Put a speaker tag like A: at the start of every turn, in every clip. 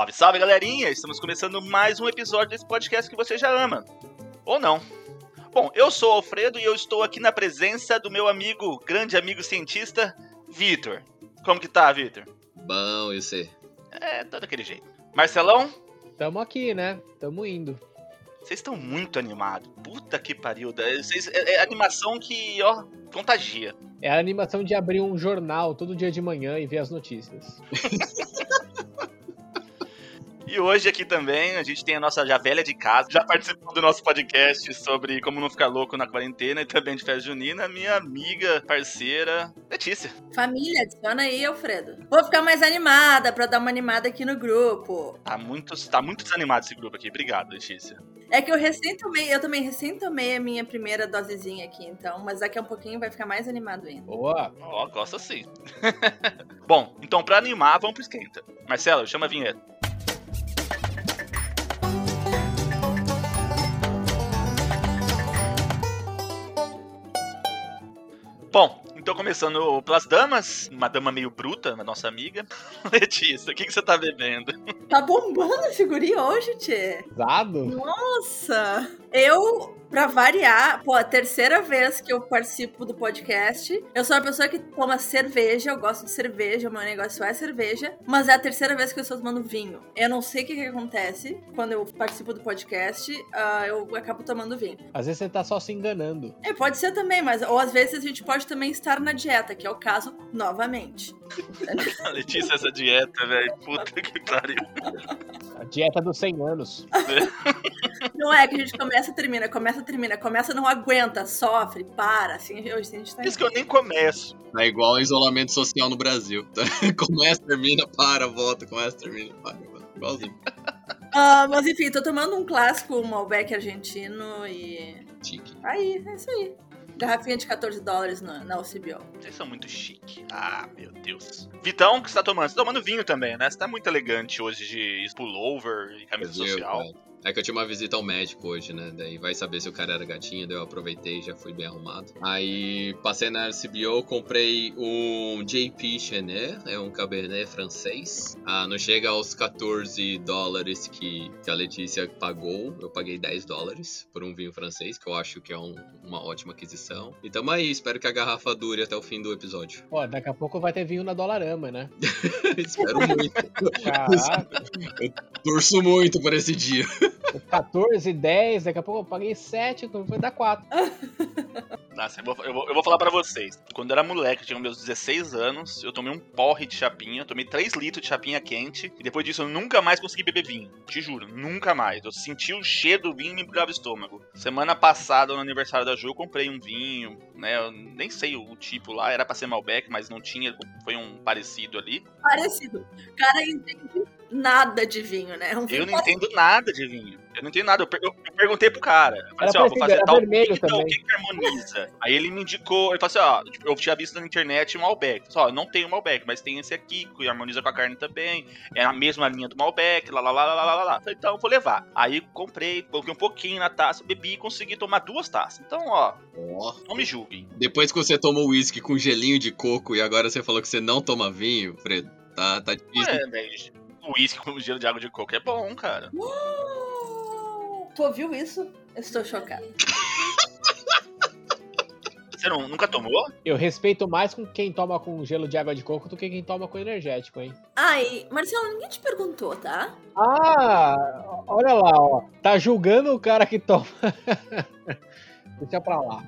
A: Salve, salve galerinha! Estamos começando mais um episódio desse podcast que você já ama. Ou não. Bom, eu sou o Alfredo e eu estou aqui na presença do meu amigo, grande amigo cientista, Vitor. Como que tá, Vitor?
B: Bom, e você?
A: É, tá daquele jeito. Marcelão?
C: Tamo aqui, né? Tamo indo.
A: Vocês estão muito animados. Puta que pariu. Vocês, é, é animação que, ó, contagia.
C: É a animação de abrir um jornal todo dia de manhã e ver as notícias.
A: E hoje aqui também a gente tem a nossa já velha de casa, já participou do nosso podcast sobre como não ficar louco na quarentena e também de festa junina, minha amiga, parceira, Letícia.
D: Família, adiciona aí, Alfredo. Vou ficar mais animada pra dar uma animada aqui no grupo.
A: Tá muito, tá muito desanimado esse grupo aqui. Obrigado, Letícia.
D: É que eu recém tomei, eu também recém tomei a minha primeira dosezinha aqui, então, mas daqui a um pouquinho vai ficar mais animado ainda.
C: Boa!
A: Ó, oh, gosto sim. Bom, então pra animar, vamos pro esquenta. Marcelo, chama a vinheta. Começando pelas damas, uma dama meio bruta, a nossa amiga. Letícia, o que, que você tá bebendo?
D: Tá bombando a figurinha hoje, Tchê.
C: Zado?
D: Nossa! Eu Pra variar, pô, a terceira vez que eu participo do podcast. Eu sou uma pessoa que toma cerveja, eu gosto de cerveja, o meu negócio é cerveja, mas é a terceira vez que eu estou tomando vinho. Eu não sei o que, que acontece quando eu participo do podcast, uh, eu acabo tomando vinho.
C: Às vezes você tá só se enganando.
D: É, pode ser também, mas ou às vezes a gente pode também estar na dieta, que é o caso novamente.
A: Letícia, essa dieta, velho, puta que pariu.
C: A dieta dos 100 anos.
D: Não é que a gente começa e termina, começa e termina, começa não aguenta, sofre, para, assim, hoje a gente tá...
A: Isso que eu nem começo.
B: É igual isolamento social no Brasil. começa, termina, para, volta, começa, termina, para, igualzinho.
D: Uh, mas enfim, tô tomando um clássico, um Malbec argentino e...
B: Chique.
D: Aí, é isso aí. Garrafinha de 14 dólares na, na OCBO.
A: Vocês são muito chique. Ah, meu Deus. Vitão, o que você tá tomando? Você tá tomando vinho também, né? Você tá muito elegante hoje de pullover e camisa social.
B: É que eu tinha uma visita ao médico hoje, né? Daí vai saber se o cara era gatinho, daí eu aproveitei e já fui bem arrumado. Aí passei na RCBO, comprei um JP Chenet, é um Cabernet francês. Ah, não chega aos 14 dólares que, que a Letícia pagou. Eu paguei 10 dólares por um vinho francês, que eu acho que é um, uma ótima aquisição. E tamo aí, espero que a garrafa dure até o fim do episódio.
C: Ó, daqui a pouco vai ter vinho na Dolarama, né?
B: espero muito. Caraca. Eu torço muito por esse dia.
C: 14, 10, daqui a pouco eu paguei 7, então vai dar 4.
A: Nossa, eu vou, eu, vou, eu vou falar pra vocês. Quando eu era moleque, eu tinha meus 16 anos, eu tomei um porre de chapinha, tomei 3 litros de chapinha quente, e depois disso eu nunca mais consegui beber vinho. Te juro, nunca mais. Eu senti o cheiro do vinho e me brigava o estômago. Semana passada, no aniversário da Ju, eu comprei um vinho, né? Eu nem sei o, o tipo lá, era pra ser Malbec, mas não tinha, foi um parecido ali.
D: Parecido. Cara, entende nada de vinho, né?
A: Um eu não entendo nada de vinho. Eu não entendo nada. Eu, per eu perguntei pro cara. Eu falei assim, ó, vou fazer tal então, o que, que harmoniza? Aí ele me indicou, ele falou assim, ó, tipo, eu tinha visto na internet um Malbec. Só, eu não tenho Malbec, mas tem esse aqui, que harmoniza com a carne também. É a mesma linha do Malbec, lá, lá, lá, lá, lá, lá. Falei, então eu vou levar. Aí comprei, coloquei um pouquinho na taça, bebi e consegui tomar duas taças. Então, ó, oh. não me julguem.
B: Depois que você tomou uísque com gelinho de coco e agora você falou que você não toma vinho, Fredo, tá, tá difícil.
A: É, velho uísque com gelo de água de coco é bom, cara.
D: Uh, tu ouviu isso? Eu estou chocado.
A: Você não, nunca tomou?
C: Eu respeito mais com quem toma com gelo de água de coco do que quem toma com energético, hein?
D: Ai, Marcelo, ninguém te perguntou, tá?
C: Ah, olha lá, ó. Tá julgando o cara que toma. Deixa pra lá.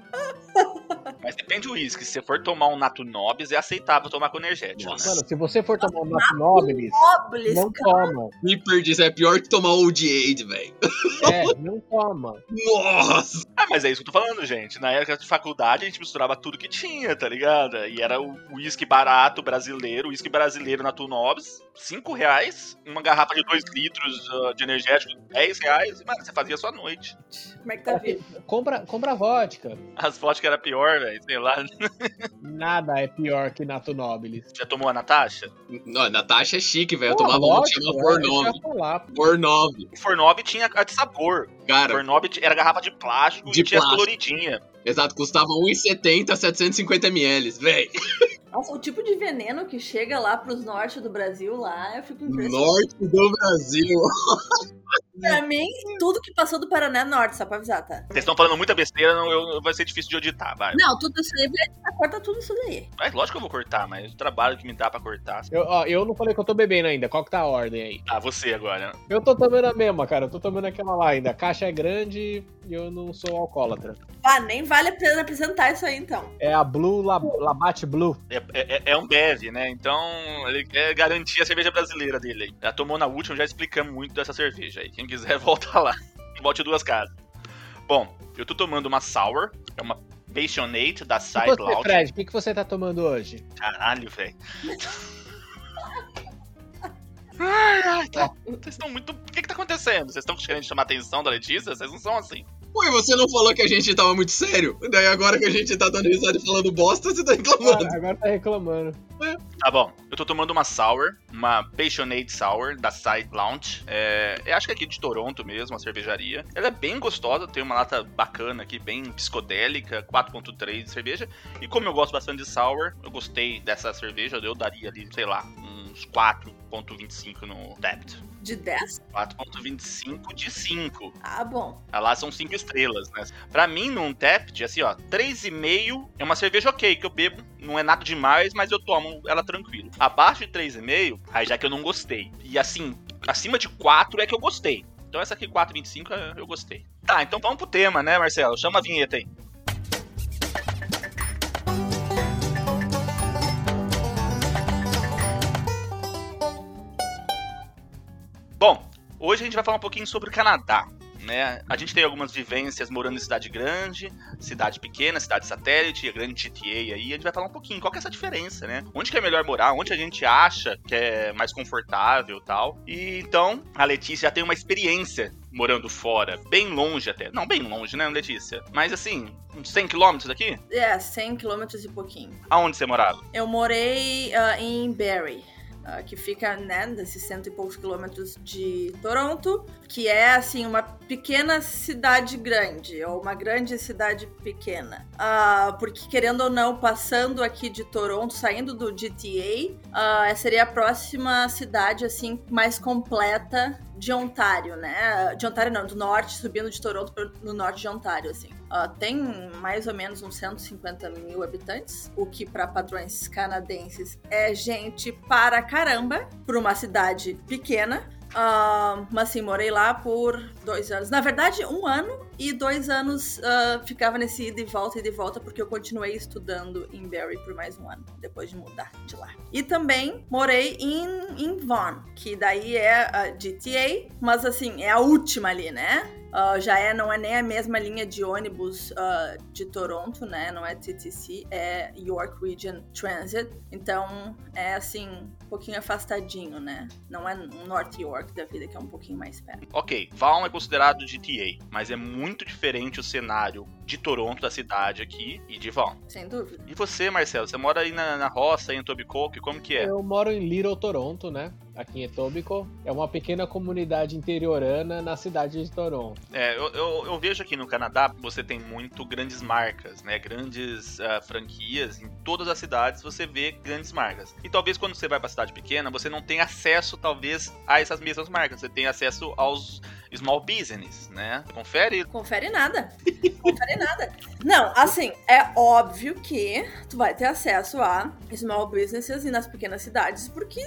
A: Mas depende do uísque. Se você for tomar um Nato Nobis, é aceitável tomar com energético.
B: Nossa.
C: Mano, se você for tomar um Nato Nobilis,
D: Nobles,
C: não
D: cara.
C: toma.
B: Flipper diz é pior que tomar Old Aid, velho.
C: É, não toma.
B: Nossa!
A: Ah, mas é isso que eu tô falando, gente. Na época de faculdade, a gente misturava tudo que tinha, tá ligado? E era o uísque barato brasileiro, uísque brasileiro Nato Nobis, 5 reais. Uma garrafa de 2 litros ah, de energético, 10 reais. E, mano, você fazia a sua noite.
D: Como é que tá vivo?
C: Compra, compra vodka.
A: As vodka era pior, velho. Sei lá.
C: Nada é pior que Nato Nobilis.
A: Já tomou a Natasha?
B: Não, Natasha é chique, velho. Eu
C: Pô,
B: tomava uma
C: lógico,
B: chama
C: é,
B: Por
C: isso que eu
B: 9.
C: ia falar.
B: Por 9.
A: O Fornove tinha a de sabor. O
B: Cara,
A: Fornove era garrafa de plástico
B: De
A: e tinha as
B: plástico.
A: coloridinhas.
B: exato, custava 1,70 750 ml, velho.
D: Nossa, o tipo de veneno que chega lá pros norte do Brasil, lá, eu fico impressionada.
B: Norte do Brasil.
D: Pra mim, tudo que passou do Paraná é norte, só pra avisar, tá?
A: Vocês estão falando muita besteira, não, eu- vai ser difícil de auditar, vai.
D: Não, tudo isso aí, vai- corta tudo isso daí.
A: Mas lógico que eu vou cortar, mas o trabalho que me dá pra cortar.
C: Eu, ó, eu não falei que eu tô bebendo ainda. Qual que tá a ordem aí?
A: Ah, você agora.
C: Eu tô tomando a mesma, cara. Eu tô tomando aquela lá ainda. A caixa é grande e eu não sou alcoólatra.
D: Ah, nem vale a pena apresentar isso aí, então.
C: É a Blue Lab- Labatt Blue.
A: É, é, é um Bev, né? Então ele quer garantir a cerveja brasileira dele aí. Já tomou na última, já explicamos muito dessa cerveja aí. Quem quiser, volta lá. Volte duas casas. Bom, eu tô tomando uma Sour, é uma Passionate da Side Lounge.
C: Fred, o que, que você tá tomando hoje?
A: Caralho, velho. Ai, ai, tá. Vocês estão muito. O que que tá acontecendo? Vocês estão querendo chamar a atenção da Letícia? Vocês não são assim.
B: Ué, você não falou que a gente tava muito sério? Daí agora que a gente tá dando risada e falando bosta, você tá reclamando.
C: Ah, agora tá reclamando.
A: Tá bom, eu tô tomando uma Sour, uma Passionate Sour da Side Lounge. É, eu acho que é aqui de Toronto mesmo, a cervejaria. Ela é bem gostosa, tem uma lata bacana aqui, bem psicodélica, 4.3 de cerveja. E como eu gosto bastante de Sour, eu gostei dessa cerveja, eu daria ali, sei lá, uns 4.25 no Tapped.
D: De 10?
A: 4.25 de 5.
D: Ah, bom.
A: Lá são 5 estrelas, né? Pra mim, num Tapped, assim, ó, 3,5 é uma cerveja ok, que eu bebo, não é nada demais, mas eu tomo ela tranquilo. Abaixo de 3,5, aí já que eu não gostei. E assim, acima de 4 é que eu gostei. Então essa aqui, 4,25, é- eu gostei. Tá, então vamos pro tema, né, Marcelo? Chama a vinheta aí. Hoje a gente vai falar um pouquinho sobre o Canadá. Né? A gente tem algumas vivências morando em cidade grande, cidade pequena, cidade satélite, a grande GTA aí. A gente vai falar um pouquinho qual que é essa diferença, né? Onde que é melhor morar, onde a gente acha que é mais confortável e tal. E então, a Letícia já tem uma experiência morando fora, bem longe até. Não, bem longe, né, Letícia? Mas assim, uns 100 quilômetros daqui?
D: É, 100 quilômetros e pouquinho.
A: Aonde você morava?
D: Eu morei ah, em Barrie. Ah, que fica, né, desses cento e poucos quilômetros de Toronto, que é, assim, uma pequena cidade grande, ou uma grande cidade pequena. Ah, porque, querendo ou não, passando aqui de Toronto, saindo do GTA, ah, seria a próxima cidade, assim, mais completa de Ontário, né? De Ontário não, do norte, subindo de Toronto para no norte de Ontário, assim. Ah, tem mais ou menos uns 150 mil habitantes, o que para padrões canadenses é gente para caramba, para uma cidade pequena. Ah, mas assim, morei lá por dois anos. Na verdade, um ano e dois anos ah, ficava nesse ida e volta, e volta, porque eu continuei estudando em Barrie por mais um ano, depois de mudar de lá. E também morei em, em Vaughan, que daí é a GTA, mas assim, é a última ali, né? Ah, já é, não é nem a mesma linha de ônibus ah, de Toronto, né? Não é TTC, é York Region Transit. Então é assim, pouquinho afastadinho, né? Não é um North York da vida, que é um pouquinho mais perto.
A: Ok, Vaughan é considerado GTA, mas é muito diferente o cenário de Toronto, da cidade aqui, e de Vaughan.
D: Sem dúvida.
A: E você, Marcelo, você mora aí na, na roça, em Etobicoke, como que é?
C: Eu moro em Little Toronto, né? Aqui em Etobicoke. É uma pequena comunidade interiorana na cidade de Toronto.
A: É, eu, eu, eu vejo aqui no Canadá, você tem muito grandes marcas, né? Grandes ah, franquias. Em todas as cidades você vê grandes marcas. E talvez quando você vai pra cidade pequena, você não tenha acesso, talvez, a essas mesmas marcas. Você tem acesso aos small business, né? Confere.
D: Confere nada. Confere nada. Não, assim, é óbvio que tu vai ter acesso a small businesses e nas pequenas cidades, porque,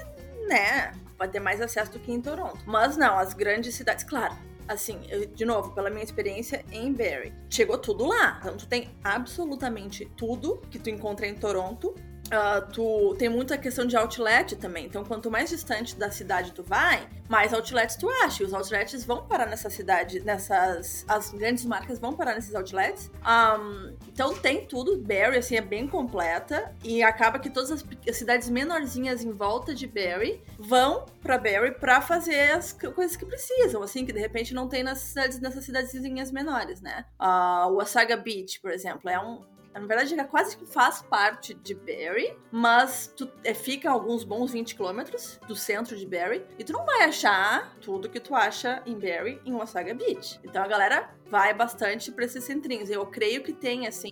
D: né, vai ter mais acesso do que em Toronto. Mas não, as grandes cidades, claro. assim, eu, de novo, pela minha experiência em Barrie, chegou tudo lá. Então tu tem absolutamente tudo que tu encontra em Toronto Uh, tu tem muita questão de outlet também. Então, quanto mais distante da cidade tu vai, mais outlets tu acha. E os outlets vão parar nessa cidade, nessas. As grandes marcas vão parar nesses outlets. Um, então tem tudo. Barry, assim, é bem completa. E acaba que todas as, as cidades menorzinhas em volta de Barry vão para Barry para fazer as coisas que precisam, assim, que de repente não tem nas cidades, nessas cidadezinhas menores, né? Uh, o Asaga Beach, por exemplo, é um, na verdade, ele é quase que faz parte de Barry, mas tu é, fica alguns bons 20 quilômetros do centro de Barry e tu não vai achar tudo que tu acha em Barry em Wasaga Beach. Então a galera vai bastante para esses centrinhos. Eu creio que tem, assim,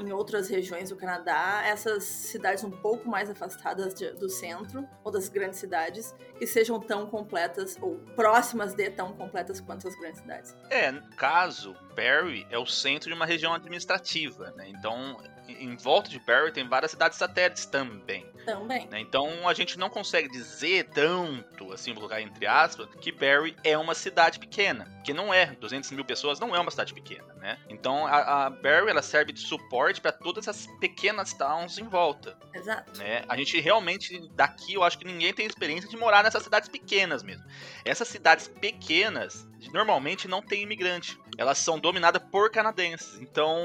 D: em outras regiões do Canadá, essas cidades um pouco mais afastadas de, do centro ou das grandes cidades, que sejam tão completas ou próximas de tão completas quanto as grandes cidades.
A: É, no caso, Barrie é o centro de uma região administrativa, né? Então, em volta de Barrie tem várias cidades satélites também.
D: Também.
A: Né? Então a gente não consegue dizer tanto, assim, vou colocar entre aspas, que Barrie é uma cidade pequena. Que não é. 200 mil pessoas não é uma cidade pequena, né? Então a, a Barrie ela serve de suporte para todas as pequenas towns em volta.
D: Exato.
A: Né? A gente realmente, daqui, eu acho que ninguém tem experiência de morar nessas cidades pequenas mesmo. Essas cidades pequenas normalmente não tem imigrante. Elas são dominadas por canadenses. Então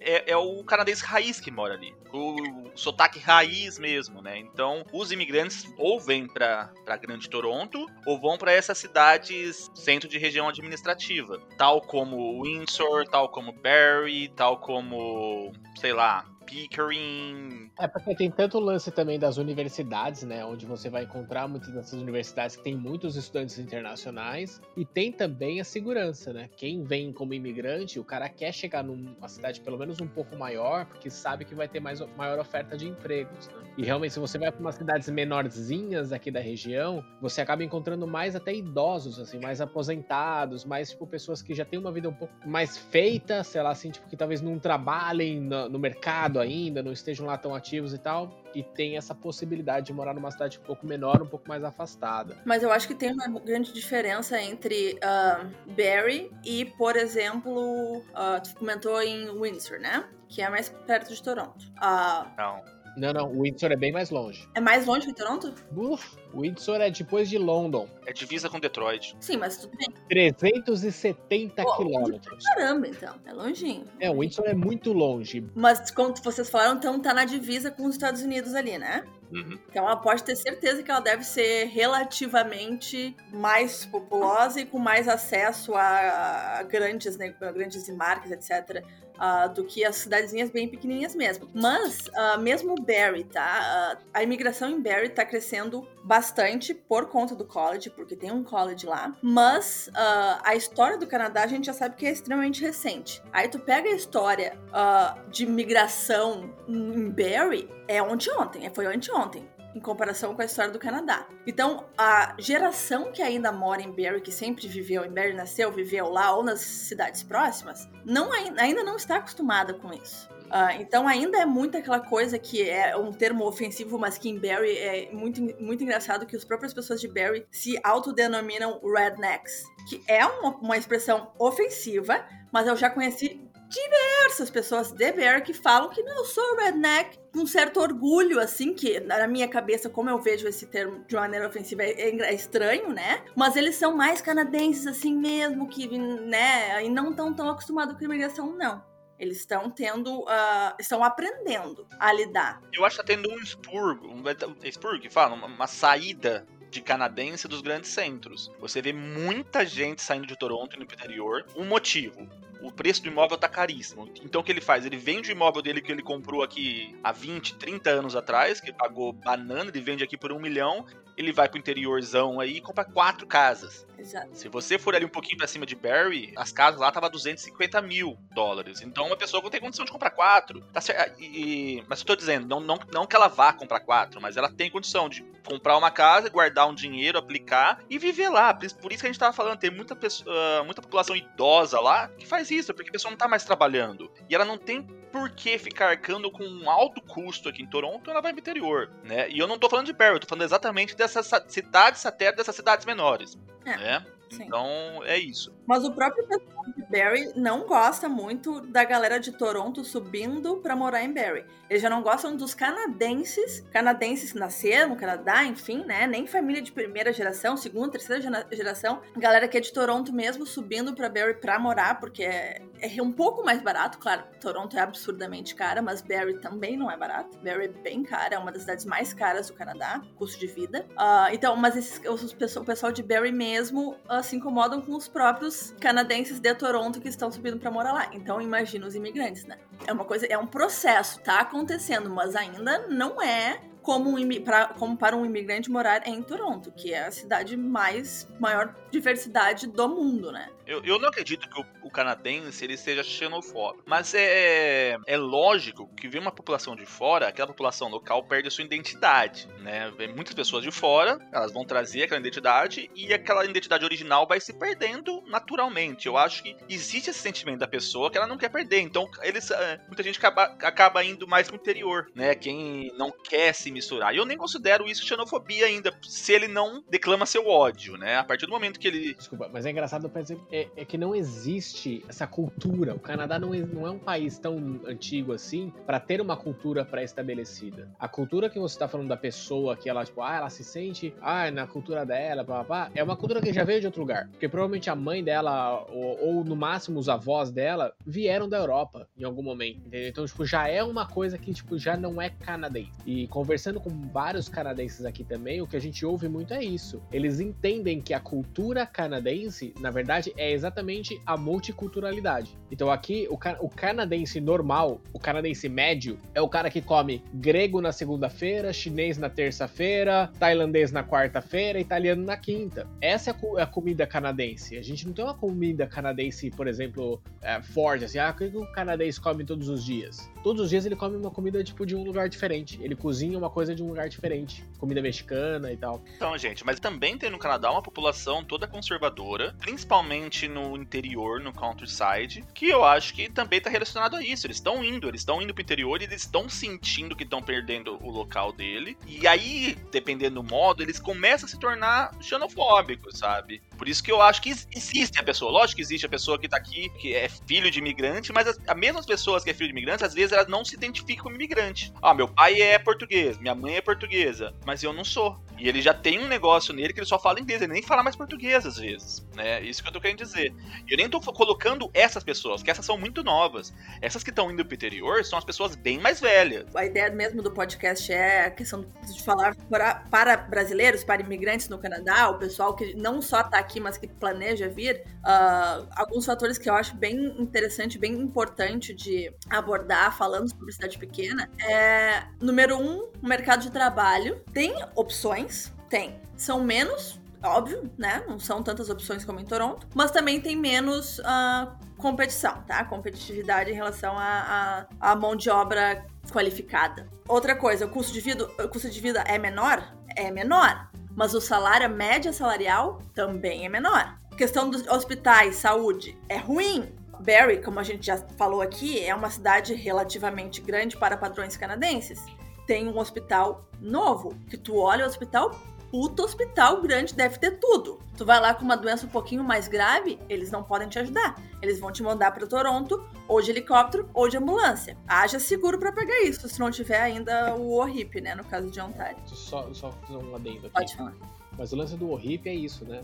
A: é, é o canadense raiz que mora ali. O, o sotaque raiz mesmo, né? Então os imigrantes ou vêm para Grande Toronto ou vão para essas cidades centro de região administrativa, tal como Windsor, tal como Barrie, tal como, sei lá, Pickering.
C: É porque tem tanto lance também das universidades, né? Onde você vai encontrar muitas dessas universidades que tem muitos estudantes internacionais. E tem também a segurança, né? Quem vem como imigrante, o cara quer chegar numa cidade pelo menos um pouco maior, porque sabe que vai ter mais, maior oferta de empregos, né? E realmente, se você vai para umas cidades menorzinhas aqui da região, você acaba encontrando mais até idosos, assim, mais aposentados, mais, tipo, pessoas que já têm uma vida um pouco mais feita, sei lá, assim, tipo, que talvez não trabalhem no, no mercado ainda, não estejam lá tão ativos e tal, e tem essa possibilidade de morar numa cidade um pouco menor, um pouco mais afastada.
D: Mas eu acho que tem uma grande diferença entre uh, Barrie e, por exemplo, uh, tu comentou em Windsor, né? Que é mais perto de Toronto.
A: Uh, não.
C: Não, não, o Windsor é bem mais longe.
D: É mais longe que Toronto?
C: Uf, o Windsor é depois de London.
A: É divisa com Detroit.
D: Sim, mas tudo bem.
C: 370 Pô, quilômetros.
D: Caramba, então. É longinho.
C: É, o Windsor é muito longe.
D: Mas, como vocês falaram, então tá na divisa com os Estados Unidos ali, né?
A: Uhum.
D: Então ela pode ter certeza que ela deve ser relativamente mais populosa e com mais acesso a, grandes, né, grandes marcas, etc uh, do que as cidadezinhas bem pequenininhas mesmo. Mas, uh, mesmo Barrie, tá? Uh, a imigração em Barrie tá crescendo bastante por conta do college, porque tem um college lá. Mas a história do Canadá a gente já sabe que é extremamente recente. Aí tu pega a história de imigração em Barrie, é ontem ontem, é, foi anteontem em comparação com a história do Canadá. Então, a geração que ainda mora em Barrie, que sempre viveu em Barrie, nasceu, viveu lá ou nas cidades próximas, não, ainda não está acostumada com isso. Uh, então ainda é muito aquela coisa que é um termo ofensivo, mas que em Barry é muito, muito engraçado que as próprias pessoas de Barry se autodenominam rednecks, que é uma, uma expressão ofensiva, mas eu já conheci diversas pessoas de Bear que falam que não, eu sou redneck, com um certo orgulho, assim, que na minha cabeça, como eu vejo esse termo de maneira ofensiva, é, é estranho, né? Mas eles são mais canadenses, assim mesmo, que, né, e não estão tão acostumados com a imigração, não. Eles estão tendo, uh, estão aprendendo a lidar.
A: Eu acho que está tendo um expurgo, um expurgo que fala, uma, uma saída de canadense dos grandes centros. Você vê muita gente saindo de Toronto e no interior. Um motivo: o preço do imóvel tá caríssimo. Então o que ele faz? Ele vende o imóvel dele que ele comprou aqui há 20, 30 anos atrás, que pagou banana, ele vende aqui por um milhão, ele vai pro interiorzão aí e compra quatro casas.
D: Exato.
A: Se você for ali um pouquinho pra cima de Barry, as casas lá tava 250 mil dólares. Então uma pessoa não tem condição de comprar quatro. Tá certo. E, mas eu tô dizendo, não, não, não que ela vá comprar quatro, mas ela tem condição de comprar uma casa, guardar um dinheiro, aplicar e viver lá. Por isso que a gente tava falando, tem muita, pessoa, muita população idosa lá que faz isso, porque a pessoa não tá mais trabalhando. E ela não tem por que ficar arcando com um alto custo aqui em Toronto, ela vai pro interior, né? E eu não tô falando de Barry, eu tô falando exatamente dessas cidades satélites, dessas cidades menores.
D: É,
A: né?
D: Sim.
A: Então é isso.
D: Mas o próprio pessoal de Barry não gosta muito da galera de Toronto subindo pra morar em Barry. Eles já não gostam dos canadenses, canadenses que nasceram no Canadá, enfim, né? Nem família de primeira geração, segunda, terceira gera- geração. Galera que é de Toronto mesmo subindo pra Barry pra morar, porque é, é um pouco mais barato, claro. Toronto é absurdamente cara, mas Barry também não é barato. Barry é bem cara, é uma das cidades mais caras do Canadá, custo de vida. Ah, então, mas esses, os, o pessoal de Barry mesmo ah, se incomodam com os próprios canadenses de Toronto que estão subindo pra morar lá. Então, imagina os imigrantes, né? É uma coisa, é um processo, tá acontecendo, mas ainda não é como, um, pra- como para um imigrante morar em Toronto, que é a cidade mais maior diversidade do mundo, né?
A: Eu, eu não acredito que o, o canadense ele seja xenofóbico. Mas é, é lógico que vem uma população de fora, aquela população local perde a sua identidade, né? Vem muitas pessoas de fora, elas vão trazer aquela identidade e aquela identidade original vai se perdendo naturalmente. Eu acho que existe esse sentimento da pessoa que ela não quer perder. Então, eles, eh, muita gente acaba, acaba indo mais pro interior, né? Quem não quer se misturar. E eu nem considero isso xenofobia ainda, se ele não declama seu ódio, né? A partir do momento que ele
C: Desculpa, mas é engraçado pensar, é, é que não existe essa cultura. O Canadá não é, não é um país tão antigo assim pra ter uma cultura pré-estabelecida. A cultura que você tá falando da pessoa, que ela, tipo, ah, ela se sente, ah, na cultura dela, pá, é uma cultura que já veio de outro lugar. Porque provavelmente a mãe dela, ou, ou no máximo os avós dela, vieram da Europa em algum momento, entendeu? Então, tipo, já é uma coisa que, tipo, já não é canadense. E conversando com vários canadenses aqui também, o que a gente ouve muito é isso. Eles entendem que a cultura canadense, na verdade, é exatamente a multiculturalidade. Então aqui, o, ca- o canadense normal, o canadense médio, é o cara que come grego na segunda-feira, chinês na terça-feira, tailandês na quarta-feira, italiano na quinta. Essa é a, é a comida canadense. A gente não tem uma comida canadense, por exemplo, é, forte, assim, ah, o que o canadense come todos os dias? Todos os dias ele come uma comida, tipo, de um lugar diferente. Ele cozinha uma coisa de um lugar diferente. Comida mexicana e tal.
A: Então, gente, mas também tem no Canadá uma população toda conservadora, principalmente no interior, no countryside, que eu acho que também tá relacionado a isso. Eles estão indo, eles estão indo pro interior e eles estão sentindo que estão perdendo o local dele. E aí, dependendo do modo, eles começam a se tornar xenofóbicos, sabe? Por isso que eu acho que ex- existe a pessoa. Lógico que existe a pessoa que tá aqui, que é filho de imigrante, mas as, as mesmas pessoas que é filho de imigrante, às vezes elas não se identificam como imigrante. Ah, meu pai é português, minha mãe é portuguesa, mas eu não sou. E ele já tem um negócio nele que ele só fala inglês, ele nem fala mais português às vezes, né? Isso que eu tô querendo dizer. E eu nem tô colocando essas pessoas, que essas são muito novas. Essas que estão indo pro interior são as pessoas bem mais velhas.
D: A ideia mesmo do podcast é a questão de falar para, para brasileiros, para imigrantes no Canadá, o pessoal que não só tá aqui, mas que planeja vir. ah, alguns fatores que eu acho bem interessante, bem importante de abordar falando sobre cidade pequena é, número um, o mercado de trabalho. Tem opções? Tem. São menos, óbvio, né? Não são tantas opções como em Toronto, mas também tem menos ah, competição, tá? Competitividade em relação à à- à mão de obra qualificada. Outra coisa, o custo de vida, o custo de vida é menor? É menor. Mas o salário, a média salarial, também é menor. Questão dos hospitais, saúde, é ruim. Barrie, como a gente já falou aqui, é uma cidade relativamente grande para padrões canadenses. Tem um hospital novo, que tu olha o hospital, puta hospital grande, deve ter tudo. Tu vai lá com uma doença um pouquinho mais grave, eles não podem te ajudar. Eles vão te mandar para Toronto, ou de helicóptero, ou de ambulância. Haja seguro para pegar isso, se não tiver ainda o ORIP, né, no caso de Ontário.
C: Só, só fazer um adendo aqui.
D: Pode falar.
C: Mas o lance do ORIP é isso, né?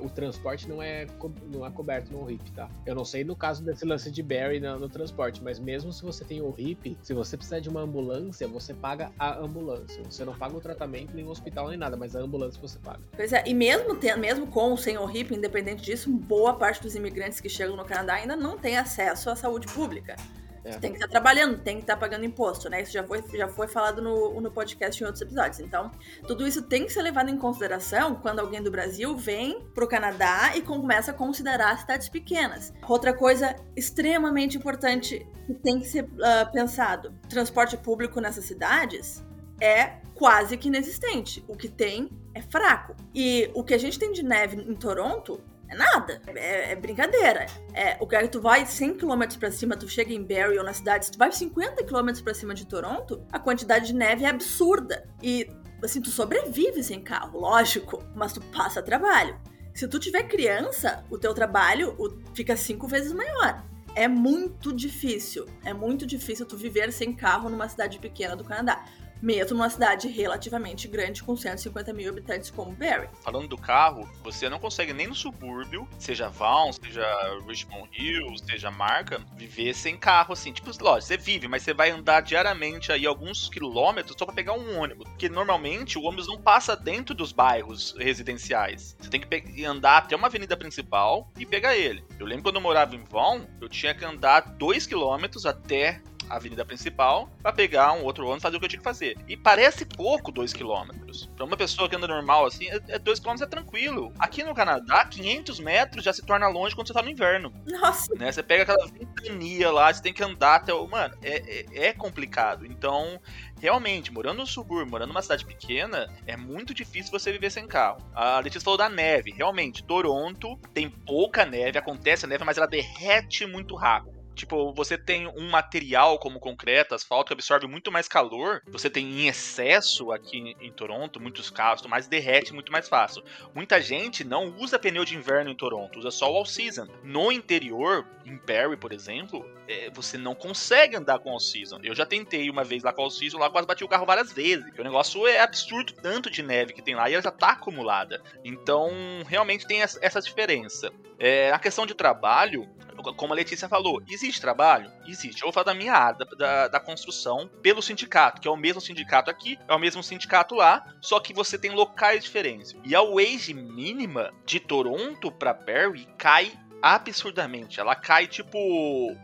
C: O transporte não é, não é coberto no ORIP, tá? Eu não sei no caso desse lance de Barry no, no transporte, mas mesmo se você tem ORIP, se você precisar de uma ambulância, você paga a ambulância. Você não paga o tratamento, nem o hospital, nem nada, mas a ambulância você paga.
D: Pois é, e mesmo, mesmo com ou sem ORIP, independente disso, boa parte dos imigrantes que chegam no Canadá ainda não tem acesso à saúde pública.
C: É.
D: Tem que estar trabalhando, tem que estar pagando imposto, né? Isso já foi, já foi falado no, no podcast em outros episódios. Então, tudo isso tem que ser levado em consideração quando alguém do Brasil vem pro Canadá e começa a considerar cidades pequenas. Outra coisa extremamente importante que tem que ser ah, pensado: transporte público nessas cidades é quase que inexistente. O que tem é fraco. E o que a gente tem de neve em Toronto é nada. É, é brincadeira. É, o cara tu vai 100 km pra cima, tu chega em Barrie ou na cidade, se tu vai 50 km pra cima de Toronto, a quantidade de neve é absurda. E assim, tu sobrevive sem carro, lógico, mas tu passa trabalho. Se tu tiver criança, o teu trabalho fica cinco vezes maior. É muito difícil. É muito difícil tu viver sem carro numa cidade pequena do Canadá. Mesmo numa cidade relativamente grande com 150 mil habitantes como Barrie.
A: Falando do carro, você não consegue nem no subúrbio, seja Vaughan, seja Richmond Hill, seja Markham, viver sem carro assim. Tipo, lógico, você vive, mas você vai andar diariamente aí alguns quilômetros só pra pegar um ônibus. Porque normalmente o ônibus não passa dentro dos bairros residenciais. Você tem que andar até uma avenida principal e pegar ele. Eu lembro quando eu morava em Vaughan, eu tinha que andar dois quilômetros até a avenida principal pra pegar um outro ônibus e fazer o que eu tinha que fazer. E parece pouco 2 km. Pra uma pessoa que anda normal assim, 2 km é tranquilo. Aqui no Canadá, 500 metros já se torna longe quando você tá no inverno.
D: Nossa,
A: Né? Você pega aquela ventania lá, você tem que andar até o. Mano, é, é, é complicado. Então, realmente, morando no subúrbio, morando numa cidade pequena, é muito difícil você viver sem carro. A Letícia falou da neve. Realmente, Toronto tem pouca neve, acontece a neve, mas ela derrete muito rápido. Tipo, você tem um material como concreto, asfalto, que absorve muito mais calor. Você tem em excesso aqui em- Toronto, muitos carros, mas derrete muito mais fácil. Muita gente não usa pneu de inverno em Toronto, usa só o all-season. No interior, em Barrie, por exemplo, é, você não consegue andar com all-season. Eu já tentei uma vez lá com all-season, lá quase bati o carro várias vezes. O negócio é absurdo tanto de neve que tem lá e ela já tá acumulada. Então, realmente tem essa essa diferença. É, a questão de trabalho, como a Letícia falou, existe trabalho? Existe. Eu vou falar da minha área, da, da, da construção, pelo sindicato, que é o mesmo sindicato aqui, é o mesmo sindicato lá, só que você tem locais diferentes. E a wage mínima de Toronto para Barrie cai absurdamente. Ela cai tipo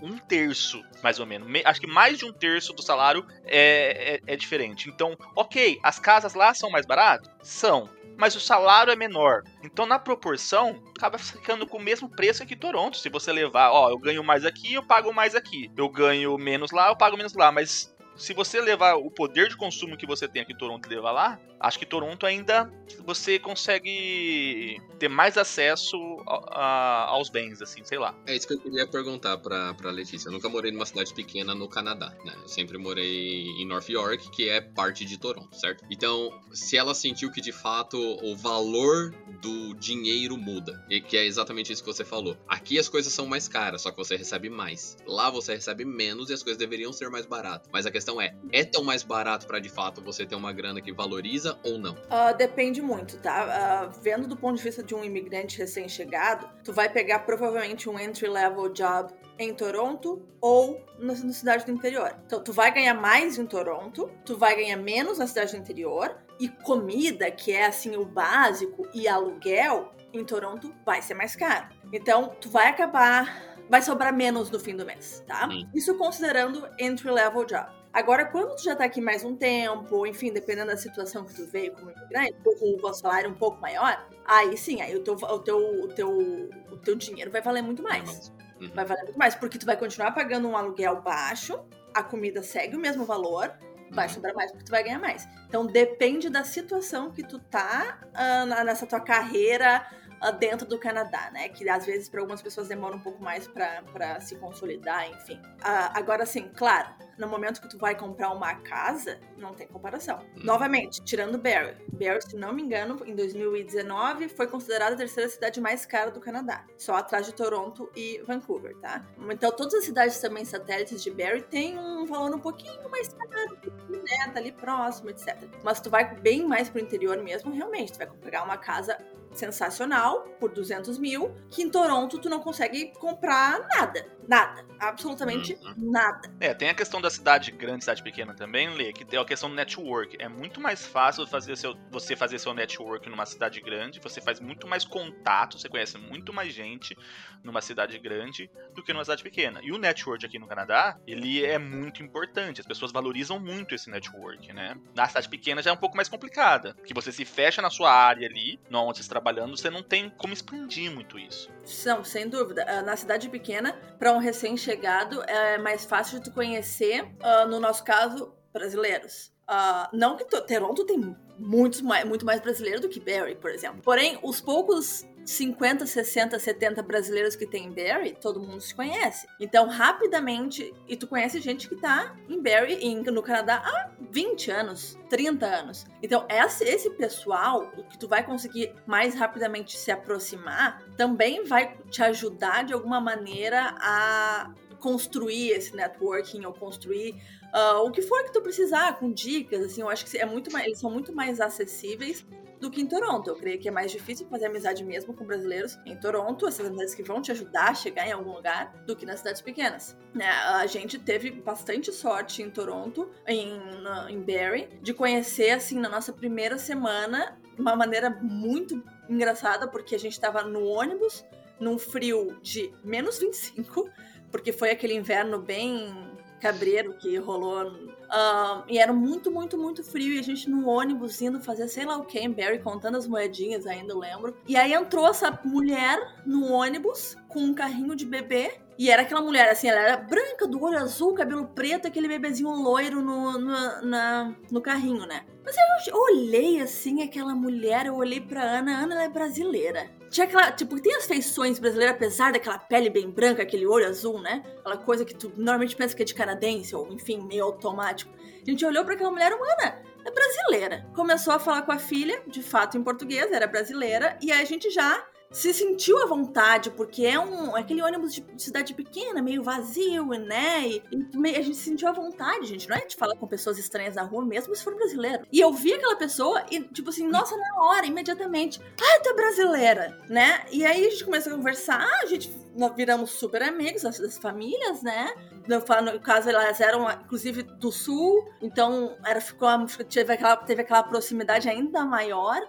A: um terço, mais ou menos. Me- acho que mais de um terço do salário é, é, é diferente. Então, ok, as casas lá são mais baratas? São. Mas o salário é menor. Então, na proporção, acaba ficando com o mesmo preço aqui em Toronto. Se você levar, ó, eu ganho mais aqui, eu pago mais aqui. Eu ganho menos lá, eu pago menos lá. Mas se você levar o poder de consumo que você tem aqui em Toronto e levar lá, acho que Toronto ainda você consegue ter mais acesso a- a- aos bens, assim, sei lá.
B: É isso que eu queria perguntar pra, pra Letícia. Eu nunca morei numa cidade pequena no Canadá, né? Eu sempre morei em North York, que é parte de Toronto, certo? Então, se ela sentiu que de fato o valor do dinheiro muda, e que é exatamente isso que você falou. Aqui as coisas são mais caras, só que você recebe mais. Lá você recebe menos e as coisas deveriam ser mais baratas. Mas a questão é, é tão mais barato pra de fato você ter uma grana que valoriza ou não?
D: Ah, depende muito, tá? Ah, vendo do ponto de vista de um imigrante recém-chegado, tu vai pegar provavelmente um entry-level job em Toronto ou na, na cidade do interior. Então, tu vai ganhar mais em Toronto, tu vai ganhar menos na cidade do interior, e comida, que é assim o básico, e aluguel, em Toronto vai ser mais caro. Então, tu vai acabar. Vai sobrar menos no fim do mês, tá? Isso considerando entry-level job. Agora, quando tu já tá aqui mais um tempo, enfim, dependendo da situação que tu veio como imigrante, ou com o salário um pouco maior, aí sim, aí o teu, o teu, o teu, o teu dinheiro vai valer muito mais.
B: Uhum.
D: Vai valer muito mais, porque tu vai continuar pagando um aluguel baixo, a comida segue o mesmo valor, vai
B: Uhum.
D: sobrar mais porque tu vai ganhar mais. Então depende da situação que tu tá na- nessa tua carreira ah, dentro do Canadá, né? Que às vezes para algumas pessoas demora um pouco mais pra pra se consolidar, enfim. Ah, agora sim, claro, no momento que tu vai comprar uma casa, não tem comparação.
B: Hum.
D: Novamente, tirando Barrie. Barrie, se não me engano, em 2019 foi considerada a terceira cidade mais cara do Canadá, só atrás de Toronto e Vancouver, tá? Então todas as cidades também satélites de Barrie têm um valor um pouquinho mais caro, né? Tá ali próximo, etc. Mas tu vai bem mais pro interior mesmo, realmente, tu vai pegar uma casa sensacional por 200 mil, que em Toronto tu não consegue comprar nada. Nada. Absolutamente
B: Uhum.
D: nada.
A: É, tem a questão da cidade grande, cidade pequena também, Lê, que tem a questão do network. É muito mais fácil fazer seu, você fazer seu network numa cidade grande, você faz muito mais contato, você conhece muito mais gente numa cidade grande do que numa cidade pequena. E o network aqui no Canadá, ele é muito importante, as pessoas valorizam muito esse network, né? Na cidade pequena já é um pouco mais complicada, que você se fecha na sua área ali, onde você está trabalhando, você não tem como expandir muito isso.
D: Não, sem dúvida. Ah, Na cidade pequena, para um recém-chegado, é mais fácil de tu conhecer, ah, no nosso caso, brasileiros. Ah, não que to- Toronto tem muitos mais, muito mais brasileiro do que Barrie, por exemplo. Porém, os poucos 50, 60, 70 brasileiros que tem em Barrie, todo mundo se conhece. Então, rapidamente, e tu conhece gente que tá em Barrie, em, no Canadá, há 20 anos, 30 anos. Então, esse, esse pessoal, que tu vai conseguir mais rapidamente se aproximar, também vai te ajudar de alguma maneira a construir esse networking ou construir uh, o que for que tu precisar com dicas assim eu acho que é muito mais, eles são muito mais acessíveis do que em Toronto. Eu creio que é mais difícil fazer amizade mesmo com brasileiros em Toronto, essas amizades que vão te ajudar a chegar em algum lugar, do que nas cidades pequenas. Né? A gente teve bastante sorte em Toronto, em, em Barrie, de conhecer, assim, na nossa primeira semana, uma maneira muito engraçada, porque a gente estava no ônibus, num frio de menos 25, porque foi aquele inverno bem cabreiro que rolou Uh, e era muito, muito, muito frio. E a gente no ônibus indo fazer sei lá o que, Barry, contando as moedinhas ainda, lembro. E aí entrou essa mulher no ônibus com um carrinho de bebê. E era aquela mulher, assim, ela era branca, do olho azul, cabelo preto, aquele bebezinho loiro no, no, na, no carrinho, né? Mas eu olhei assim aquela mulher, eu olhei pra Ana, Ana ela é brasileira. Tinha aquela, tipo, tem as feições brasileiras, apesar daquela pele bem branca, aquele olho azul, né? Aquela coisa que tu normalmente pensa que é de canadense, ou enfim, meio automático. A gente olhou para aquela mulher humana, é brasileira. Começou a falar com a filha, de fato em português, era brasileira, e aí a gente já se sentiu à vontade, porque é um aquele ônibus de cidade pequena, meio vazio, né? E, e, a gente se sentiu à vontade, gente. Não é de falar com pessoas estranhas na rua, mesmo se for brasileiro. E eu vi aquela pessoa e, tipo assim, nossa, na hora, imediatamente, ah, tu é brasileira, né? E aí a gente começou a conversar, a gente nós viramos super amigos das, famílias, né? No, no, caso, elas eram, inclusive, do sul, então era, ficou, teve, aquela, teve aquela proximidade ainda maior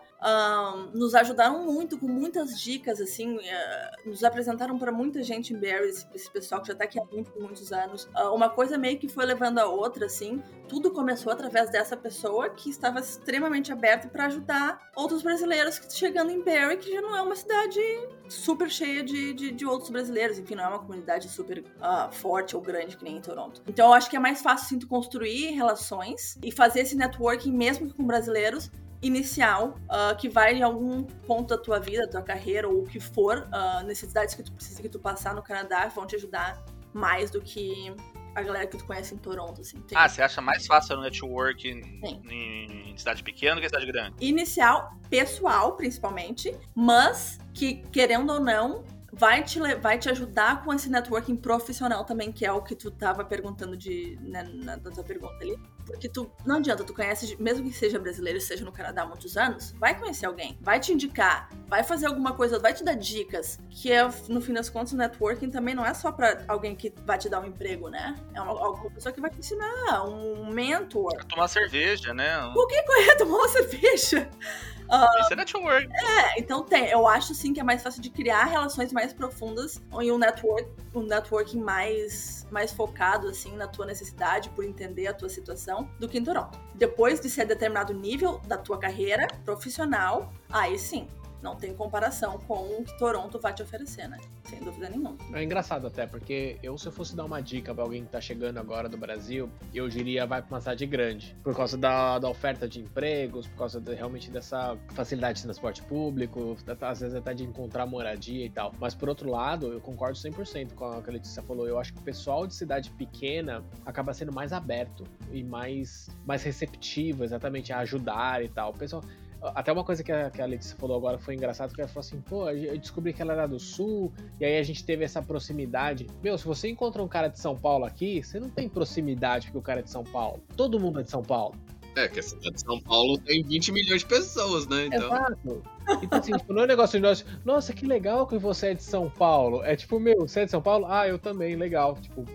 D: nos ajudaram muito com muitas dicas, assim, uh, nos apresentaram para muita gente em Barry, esse, esse, pessoal que já está aqui há muito, muitos anos. Uh, uma coisa meio que foi levando a outra, assim. Tudo começou através dessa pessoa que estava extremamente aberta para ajudar outros brasileiros chegando em Barry, que já não é uma cidade super cheia de, de, de outros brasileiros, enfim, não é uma comunidade super uh, forte ou grande que nem em Toronto. Então eu acho que é mais fácil, sim, construir relações e fazer esse networking mesmo com brasileiros inicial uh, que vai em algum ponto da tua vida, da tua carreira ou o que for, uh, necessidades que tu precisa que tu passar no Canadá vão te ajudar mais do que a galera que tu conhece em Toronto, assim.
A: Tem... Ah, você acha mais fácil no network em, em, cidade pequena do que em cidade grande?
D: Inicial, pessoal, principalmente, mas que, querendo ou não, vai te, vai te ajudar com esse networking profissional também, que é o que tu tava perguntando de, né, na, na tua pergunta ali. Porque tu não adianta, tu conhece, mesmo que seja brasileiro, seja no Canadá há muitos anos, vai conhecer alguém, vai te indicar, vai fazer alguma coisa, vai te dar dicas. Que é, no fim das contas, o networking também não é só para alguém que vai te dar um emprego, né? É uma, uma pessoa que vai te ensinar, um mentor.
A: Tomar cerveja, né?
D: Que é tomar uma cerveja?
A: Uh, Isso é network.
D: É, então tem. Eu acho sim que é mais fácil de criar relações mais profundas em um network, um networking mais, mais focado assim na tua necessidade, por entender a tua situação, do que em Toronto. Depois de ser determinado nível da tua carreira profissional, aí sim, não tem comparação com o que Toronto vai te oferecer, né? Sem dúvida nenhuma.
C: É engraçado até, porque eu, se eu fosse dar uma dica para alguém que tá chegando agora do Brasil, eu diria vai pra uma cidade grande. Por causa da, da oferta de empregos, por causa de, realmente dessa facilidade de transporte público, às vezes até de encontrar moradia e tal. Mas por outro lado, eu concordo 100% com o que a Letícia falou. Eu acho que o pessoal de cidade pequena acaba sendo mais aberto e mais, mais receptivo, exatamente, a ajudar e tal. O pessoal até uma coisa que a, que a Letícia falou agora foi engraçado, que ela falou assim, pô, eu descobri que ela era do sul, e aí a gente teve essa proximidade. Meu, se você encontra um cara de São Paulo aqui, você não tem proximidade porque o cara é de São Paulo. Todo mundo é de São Paulo.
B: É, que a cidade de São Paulo tem 20 milhões de pessoas, né? Então...
C: Exato. Então, assim, tipo, não é um negócio de nós, nossa, que legal que você é de São Paulo. É tipo, meu, você é de São Paulo? Ah, eu também, legal. Tipo,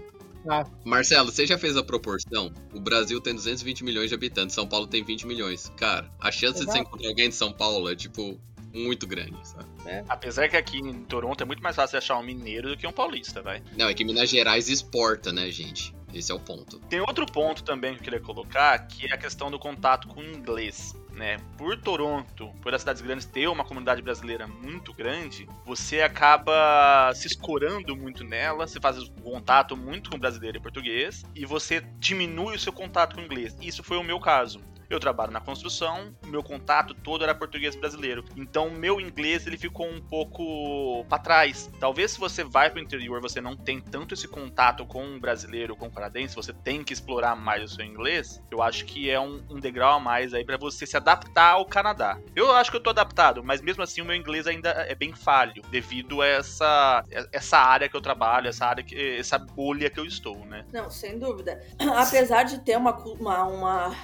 B: Marcelo, você já fez a proporção? O Brasil tem 220 milhões de habitantes, São Paulo tem 20 milhões. Cara, a chance Exato. de você encontrar alguém de São Paulo é, tipo, muito grande, sabe?
A: É. Apesar que aqui em Toronto é muito mais fácil achar um mineiro do que um paulista, vai.
B: Não, é que Minas Gerais exporta, né, gente? Esse é o ponto.
A: Tem outro ponto também que eu queria colocar, que é a questão do contato com o inglês né, por Toronto, por as cidades grandes ter uma comunidade brasileira muito grande, você acaba se escorando muito nela, você faz contato muito com brasileiro e português, e você diminui o seu contato com o inglês. Isso foi o meu caso. Eu trabalho na construção, meu contato todo era português brasileiro. Então, meu inglês ele ficou um pouco para trás. Talvez se você vai para o interior, você não tem tanto esse contato com um brasileiro, com um canadense, você tem que explorar mais o seu inglês. Eu acho que é um, um degrau a mais aí para você se adaptar ao Canadá. Eu acho que eu tô adaptado, mas mesmo assim o meu inglês ainda é bem falho devido a essa essa área que eu trabalho, essa área que essa bolha que eu estou, né?
D: Não, sem dúvida. Apesar de ter uma, uma, uma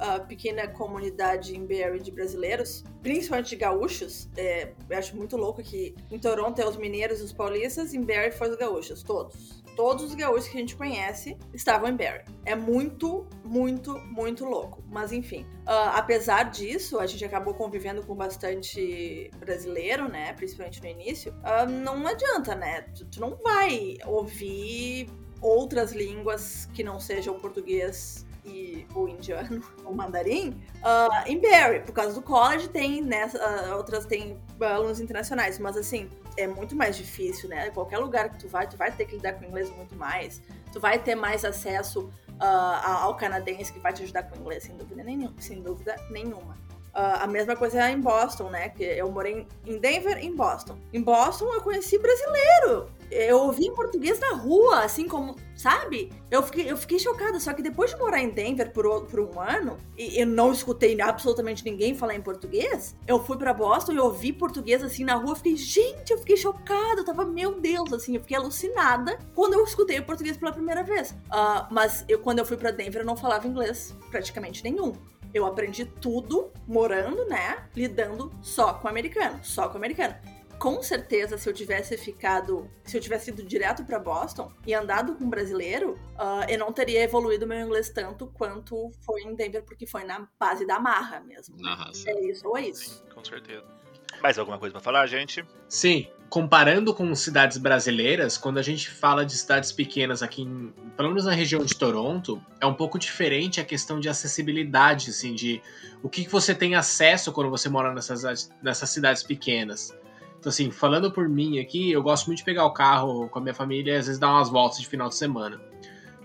D: uh, pequena comunidade em Barrie de brasileiros, principalmente de gaúchos. É, eu acho muito louco que em Toronto é os mineiros, os paulistas, em Barrie foi os gaúchos, todos. Todos os gaúchos que a gente conhece estavam em Barrie. É muito, muito, muito louco. Mas enfim, uh, apesar disso, a gente acabou convivendo com bastante brasileiro, né? Principalmente no início. Uh, não adianta, né? Tu, tu não vai ouvir outras línguas que não sejam português e o indiano, o mandarim, uh, em Barry, por causa do college tem, uh, outras tem alunos internacionais, mas assim, é muito mais difícil, né? Qualquer lugar que tu vai, tu vai ter que lidar com inglês muito mais, tu vai ter mais acesso uh, ao canadense que vai te ajudar com inglês, sem dúvida nenhuma, sem dúvida nenhuma. Uh, a mesma coisa em Boston, né? Que eu morei em Denver em Boston. Em Boston eu conheci brasileiro. Eu ouvi em português na rua, assim como, sabe? Eu fiquei, eu fiquei chocada. Só que depois de morar em Denver por, por um ano, e eu não escutei absolutamente ninguém falar em português, eu fui para Boston e ouvi português assim na rua. Fiquei, gente, eu fiquei chocada. Eu tava, meu Deus, assim, eu fiquei alucinada quando eu escutei o português pela primeira vez. Uh, mas eu, quando eu fui para Denver, eu não falava inglês praticamente nenhum. Eu aprendi tudo morando, né? Lidando só com americano, só com americano. Com certeza, se eu tivesse ficado, se eu tivesse ido direto para Boston e andado com um brasileiro, uh, eu não teria evoluído meu inglês tanto quanto foi em Denver, porque foi na base da marra mesmo.
B: Na raça.
D: É isso ou é isso.
A: Sim, com certeza. Mais alguma coisa para falar, gente?
C: Sim, comparando com cidades brasileiras, quando a gente fala de cidades pequenas aqui, em, pelo menos na região de Toronto, é um pouco diferente a questão de acessibilidade, assim, de o que você tem acesso quando você mora nessas, nessas cidades pequenas. Então, assim, falando por mim aqui, eu gosto muito de pegar o carro com a minha família e às vezes dar umas voltas de final de semana.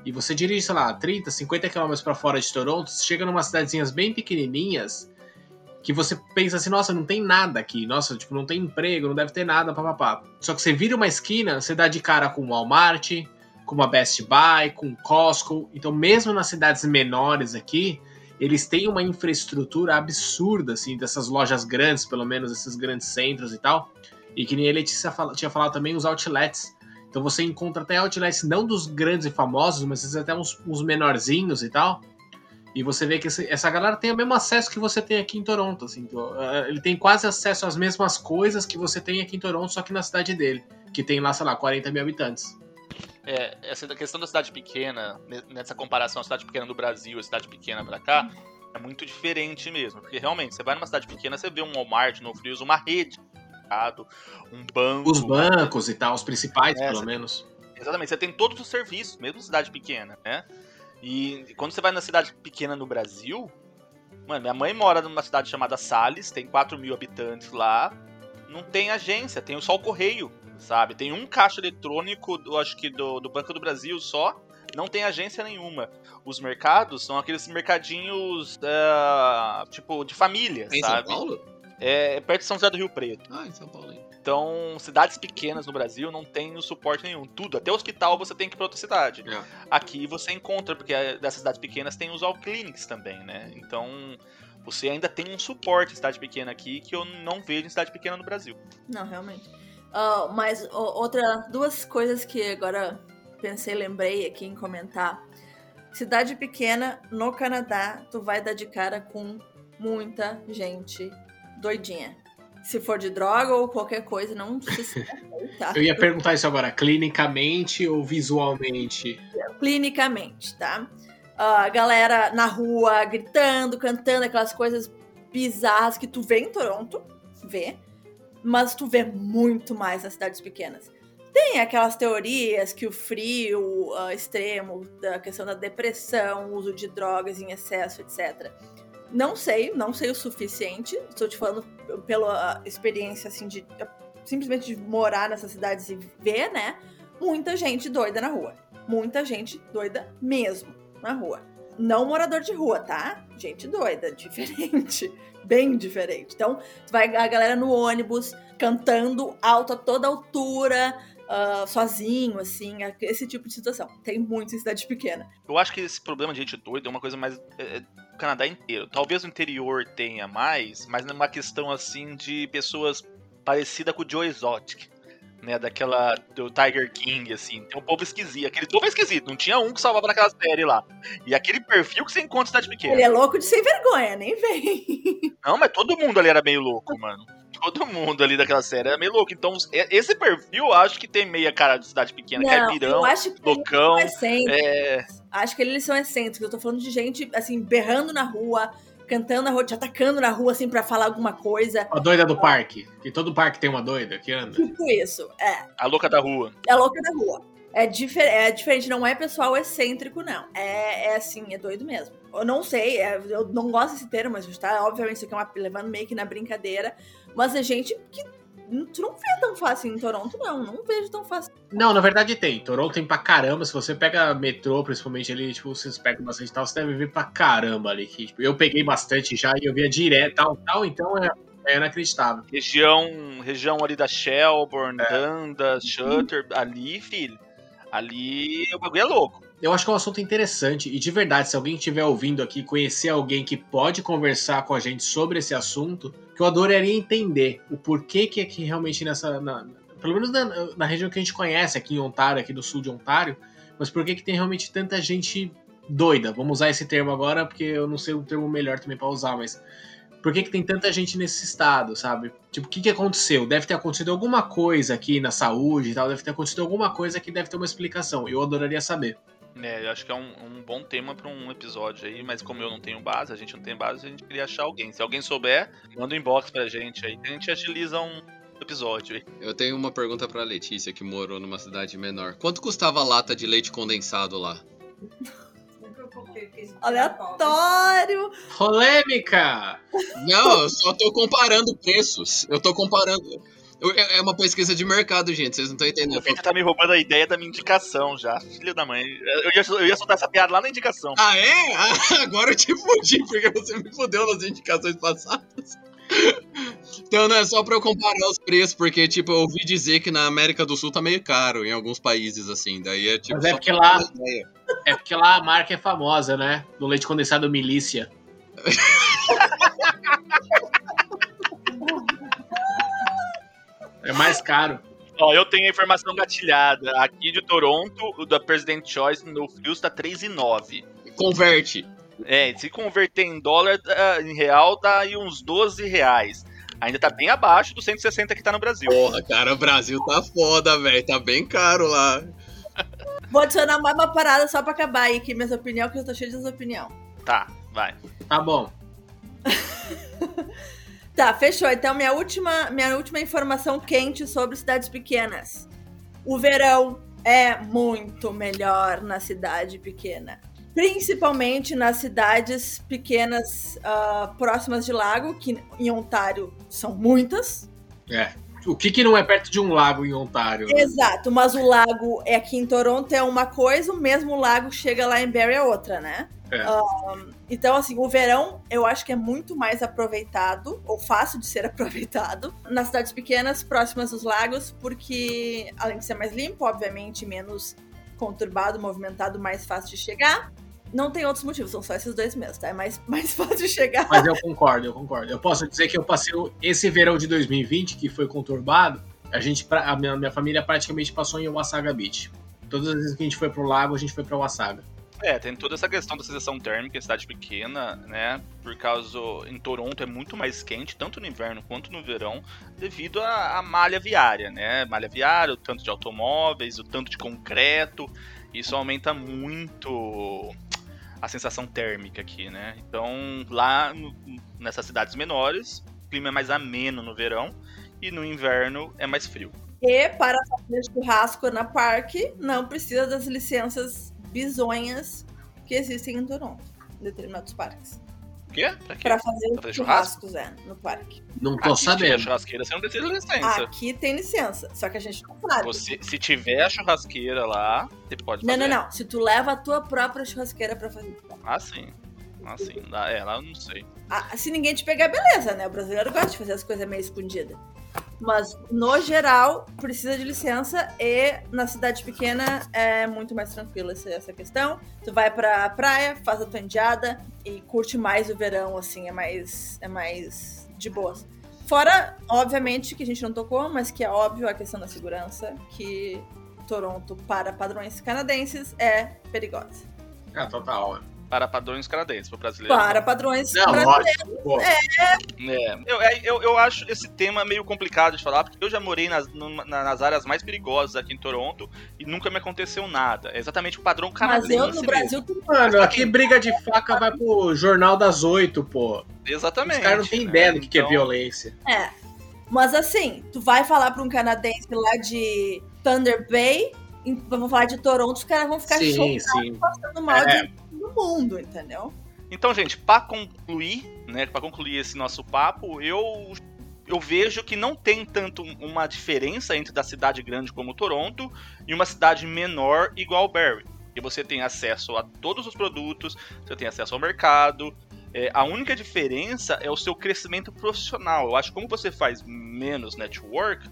C: E você dirige, sei lá, 30, 50 km para fora de Toronto, chega numa cidadezinhas bem pequenininhas, que você pensa assim, nossa, não tem nada aqui, nossa, tipo, não tem emprego, não deve ter nada, papapá. Só que você vira uma esquina, você dá de cara com o Walmart, com uma Best Buy, com Costco. Então, mesmo nas cidades menores aqui, eles têm uma infraestrutura absurda, assim, dessas lojas grandes, pelo menos esses grandes centros e tal. E que nem a Letícia tinha falado também, os outlets. Então você encontra até outlets não dos grandes e famosos, mas até uns, uns menorzinhos e tal e você vê que essa galera tem o mesmo acesso que você tem aqui em Toronto. Assim, é, ele tem quase acesso às mesmas coisas que você tem aqui em Toronto, só que na cidade dele, que tem lá, sei lá, 40 mil habitantes.
A: É, essa questão da cidade pequena, nessa comparação a cidade pequena do Brasil e cidade pequena pra cá, é muito diferente mesmo. Porque realmente, você vai numa cidade pequena, você vê um Walmart, no Frios, uma rede, um banco.
C: Os bancos e tal, os principais, é, pelo menos.
A: Exatamente, você tem todos os serviços, mesmo cidade pequena, né? E quando você vai na cidade pequena no Brasil, mano, minha mãe mora numa cidade chamada Sales, tem 4 mil habitantes lá, não tem agência, tem só o correio, sabe? Tem um caixa eletrônico, eu acho que do, do Banco do Brasil só, não tem agência nenhuma. Os mercados são aqueles mercadinhos, uh, tipo, de família,
B: em
A: sabe?
B: São Paulo?
A: É, é perto de São José do Rio Preto.
B: Ah, em São Paulo, hein?
A: Então, cidades pequenas no Brasil não tem o suporte nenhum. Tudo, até hospital você tem que ir pra outra cidade.
B: É.
A: Aqui você encontra, porque dessas cidades pequenas tem os all clinics também, né? Então, você ainda tem um suporte em cidade pequena aqui que eu não vejo em cidade pequena no Brasil.
D: Não, realmente. Uh, mas uh, outra, duas coisas que agora pensei, lembrei aqui em comentar. Cidade pequena no Canadá, tu vai dar de cara com muita gente doidinha se for de droga ou qualquer coisa, não se
C: tá? Eu ia perguntar isso agora, clinicamente ou visualmente?
D: Clinicamente, tá? A uh, galera na rua gritando, cantando, aquelas coisas bizarras que tu vê em Toronto, vê, mas tu vê muito mais nas cidades pequenas. Tem aquelas teorias que o frio uh, extremo, da questão da depressão, uso de drogas em excesso, etc não sei, não sei o suficiente. Estou te falando pela experiência, assim, de simplesmente de morar nessas cidades e ver, né? Muita gente doida na rua. Muita gente doida mesmo na rua. não morador de rua, tá? Gente doida, diferente. Bem diferente. Então, vai a galera no ônibus cantando alto a toda altura, uh, sozinho, assim, esse tipo de situação. Tem muito em cidade pequena.
A: Eu acho que esse problema de gente doida é uma coisa mais. É, o Canadá inteiro. Talvez o interior tenha mais, mas numa questão assim de pessoas parecida com o Joe Exotic né, daquela do Tiger King, assim. Tem um povo esquisito. Aquele povo é esquisito. Não tinha um que salvava naquela série lá. E aquele perfil que você encontra em cidade pequena.
D: Ele é louco de sem vergonha, nem vem.
A: Não, mas todo mundo ali era meio louco, mano. Todo mundo ali daquela série era meio louco. Então, esse perfil eu acho que tem meia cara de cidade pequena, Não, caipirão, eu acho que loucão. É...
D: Acho que eles são excêntricos. Eu tô falando de gente, assim, berrando na rua, cantando na rua, te atacando na rua, assim, pra falar alguma coisa.
C: A doida do parque. Que todo parque tem uma doida que anda.
D: Tipo isso, é.
A: A louca da rua.
D: É a louca da rua. É, difer é diferente, não é pessoal excêntrico, não. É, é assim, é doido mesmo. Eu não sei, é, eu não gosto desse termo, mas tá, obviamente isso aqui é uma, levando meio que na brincadeira. Mas é gente que Tu não vê tão fácil em Toronto, não. Não vejo tão fácil.
C: Não, na verdade tem. Toronto tem pra caramba. Se você pega metrô, principalmente ali, tipo, vocês pegam bastante tal, você deve ver pra caramba ali. Que, tipo, eu peguei bastante já e eu via direto tal, tal, então é, é inacreditável.
A: Região, região ali da Shelburne, é. Dundas, Shutter, ali, filho. Ali o bagulho é louco.
C: Eu acho que é um assunto interessante e de verdade, se alguém estiver ouvindo aqui, conhecer alguém que pode conversar com a gente sobre esse assunto, que eu adoraria entender o porquê que aqui realmente nessa. Na, pelo menos na, na, região que a gente conhece, aqui em Ontário, aqui do sul de Ontário, mas por que, que tem realmente tanta gente doida? Vamos usar esse termo agora, porque eu não sei o termo melhor também para usar, mas por que, que tem tanta gente nesse estado, sabe? Tipo, o que, que aconteceu? Deve ter acontecido alguma coisa aqui na saúde e tal, deve ter acontecido alguma coisa que deve ter uma explicação. Eu adoraria saber.
A: É, eu acho que é um, um bom tema para um episódio aí, mas como eu não tenho base, a gente não tem base, a gente queria achar alguém. Se alguém souber, manda um inbox pra gente aí, a gente agiliza um episódio aí.
B: Eu tenho uma pergunta pra Letícia, que morou numa cidade menor. Quanto custava a lata de leite condensado lá?
D: Aleatório!
C: Polêmica!
B: Não, eu só tô comparando preços. Eu tô comparando. É, é uma pesquisa de mercado, gente. Vocês não estão entendendo.
A: Você tá me roubando a ideia da minha indicação já. Filho da mãe. Eu ia, eu ia soltar essa piada lá na indicação.
B: Ah, é? Ah, agora eu te fudi, porque você me fudeu nas indicações passadas. Então não é só pra eu comparar os preços, porque, tipo, eu ouvi dizer que na América do Sul tá meio caro em alguns países, assim. Daí é tipo.
C: Mas é porque lá. É porque lá a marca é famosa, né? Do leite condensado milícia. É mais caro.
A: Ó, eu tenho a informação gatilhada. Aqui de Toronto, o da President Choice no Frio está 3,9.
B: Converte.
A: É, se converter em dólar, em real, dá aí uns 12 reais. Ainda tá bem abaixo dos 160 que tá no Brasil.
B: Porra, cara, o Brasil tá foda, velho. Tá bem caro lá.
D: Vou adicionar mais uma parada só pra acabar aí aqui minhas opiniões, porque eu tô cheio de opinião.
A: Tá, vai.
C: Tá bom.
D: Tá, fechou. Então, minha última, minha última informação quente sobre cidades pequenas. O verão é muito melhor na cidade pequena. Principalmente nas cidades pequenas uh, próximas de lago, que em Ontário são muitas.
C: É. O que, que não é perto de um lago em Ontário?
D: Né? Exato, mas o lago é aqui em Toronto é uma coisa, o mesmo lago chega lá em Barrie é outra, né? É. Um, então, assim, o verão eu acho que é muito mais aproveitado, ou fácil de ser aproveitado, nas cidades pequenas, próximas dos lagos, porque além de ser mais limpo, obviamente, menos conturbado, movimentado, mais fácil de chegar. Não tem outros motivos, são só esses dois mesmo, tá? É mais, mais fácil de chegar.
C: Mas eu concordo, eu concordo. Eu posso dizer que eu passei esse verão de 2020, que foi conturbado, a gente, a minha, minha família praticamente passou em Wasaga Beach. Todas as vezes que a gente foi pro lago, a gente foi pra Wasaga.
A: É, tem toda essa questão da sensação térmica cidade pequena, né? Por causa. Em Toronto é muito mais quente, tanto no inverno quanto no verão, devido à, à malha viária, né? Malha viária, o tanto de automóveis, o tanto de concreto. Isso aumenta muito a sensação térmica aqui, né? Então, lá no, nessas cidades menores, o clima é mais ameno no verão e no inverno é mais frio.
D: E para fazer churrasco na parque, não precisa das licenças bizonhas que existem em Toronto, em determinados parques.
A: Quê? Pra quê?
D: Pra fazer
A: Pra fazer churrasco?
D: churrascos, é, no parque.
C: Não tô
A: Aqui, se
C: sabendo.
A: churrasqueira, você não precisa de licença.
D: Aqui tem licença, só que a gente não sabe.
A: Você, se tiver a churrasqueira lá, você pode
D: Não,
A: fazer.
D: não, não. Se tu leva a tua própria churrasqueira pra fazer.
A: Ah, sim. Ah, sim. Lá- É, lá eu não sei.
D: Ah, se ninguém te pegar, beleza, né? O brasileiro gosta de fazer as coisas meio escondidas. Mas, no geral, precisa de licença e na cidade pequena é muito mais tranquilo essa, questão. Tu vai pra praia, faz a tua indiada e curte mais o verão, assim, é mais, é mais de boas. Fora, obviamente, que a gente não tocou, mas que é óbvio a questão da segurança, que Toronto, para padrões canadenses, é perigosa.
C: Ah, total.
A: Para padrões canadenses, pro brasileiro.
D: Para padrões
C: Não,
D: brasileiros.
C: lógico. Pô.
A: É, eu, é, eu, eu acho esse tema meio complicado de falar, porque eu já morei nas, numa- nas áreas mais perigosas aqui em Toronto e nunca me aconteceu nada. É exatamente o padrão
D: Mas
A: canadense.
D: eu, no
A: mesmo.
D: Brasil, tu
C: Mano, aqui briga de faca vai pro Jornal das Oito, pô.
A: Exatamente.
C: Os caras não têm
A: né?
C: ideia do que, que é
A: Então,
C: violência.
D: É. Mas assim, tu vai falar pra um canadense lá de Thunder Bay, vamos falar de Toronto, os caras vão ficar
C: Sim,
D: chocados
C: sim.
D: passando mal
C: É.
D: de no mundo, entendeu?
A: Então, gente, pra concluir, né, para concluir esse nosso papo, eu eu vejo que não tem tanto uma diferença entre da cidade grande como Toronto e uma cidade menor igual Barrie. E você tem acesso a todos os produtos, você tem acesso ao mercado. É, a única diferença é o seu crescimento profissional. Eu acho que como você faz menos network,